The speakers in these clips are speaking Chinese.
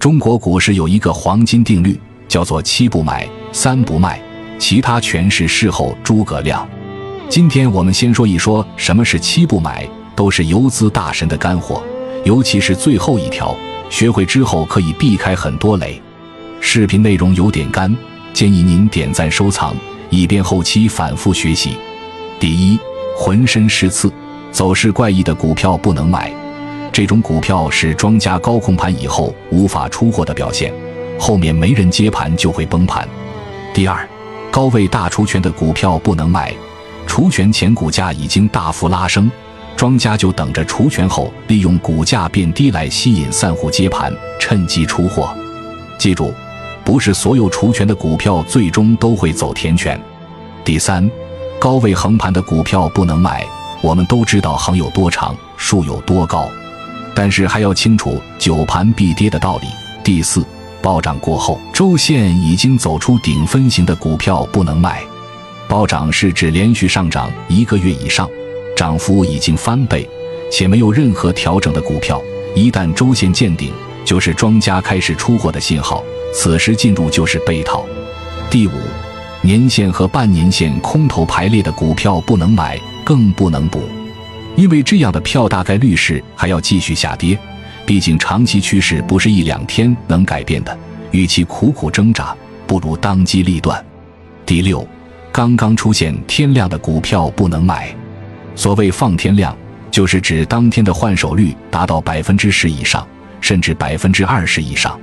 中国股市有一个黄金定律，叫做七不买，三不卖，其他全是事后诸葛亮。今天我们先说一说什么是七不买，都是游资大神的干货，尤其是最后一条，学会之后可以避开很多雷。视频内容有点干，建议您点赞收藏，以便后期反复学习。第一，浑身是刺、走势怪异的股票不能买。这种股票是庄家高控盘以后无法出货的表现，后面没人接盘就会崩盘。第二，高位大除权的股票不能买，除权前股价已经大幅拉升，庄家就等着除权后利用股价变低来吸引散户接盘，趁机出货。记住，不是所有除权的股票最终都会走填权。第三，高位横盘的股票不能买，我们都知道横有多长，竖有多高。但是还要清楚久盘必跌的道理。第四，暴涨过后周线已经走出顶分型的股票不能卖。暴涨是指连续上涨一个月以上，涨幅已经翻倍，且没有任何调整的股票。一旦周线见顶，就是庄家开始出货的信号，此时进入就是被套。第五，年线和半年线空头排列的股票不能买，更不能补。因为这样的票大概率是还要继续下跌，毕竟长期趋势不是一两天能改变的。与其苦苦挣扎，不如当机立断。第六，刚刚出现天量的股票不能买。所谓放天量，就是指当天的换手率达到百分之十以上，甚至百分之二十以上。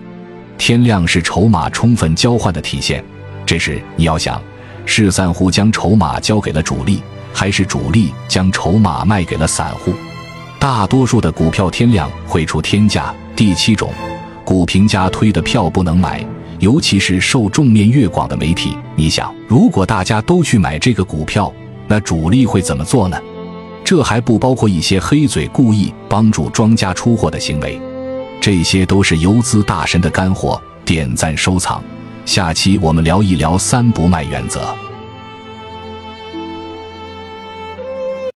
天量是筹码充分交换的体现，这时你要想，是散户将筹码交给了主力。还是主力将筹码卖给了散户，大多数的股票天量会出天价。第七种，股评家推的票不能买，尤其是受众面越广的媒体。你想，如果大家都去买这个股票，那主力会怎么做呢？这还不包括一些黑嘴故意帮助庄家出货的行为，这些都是游资大神的干货。点赞收藏，下期我们聊一聊三不卖原则。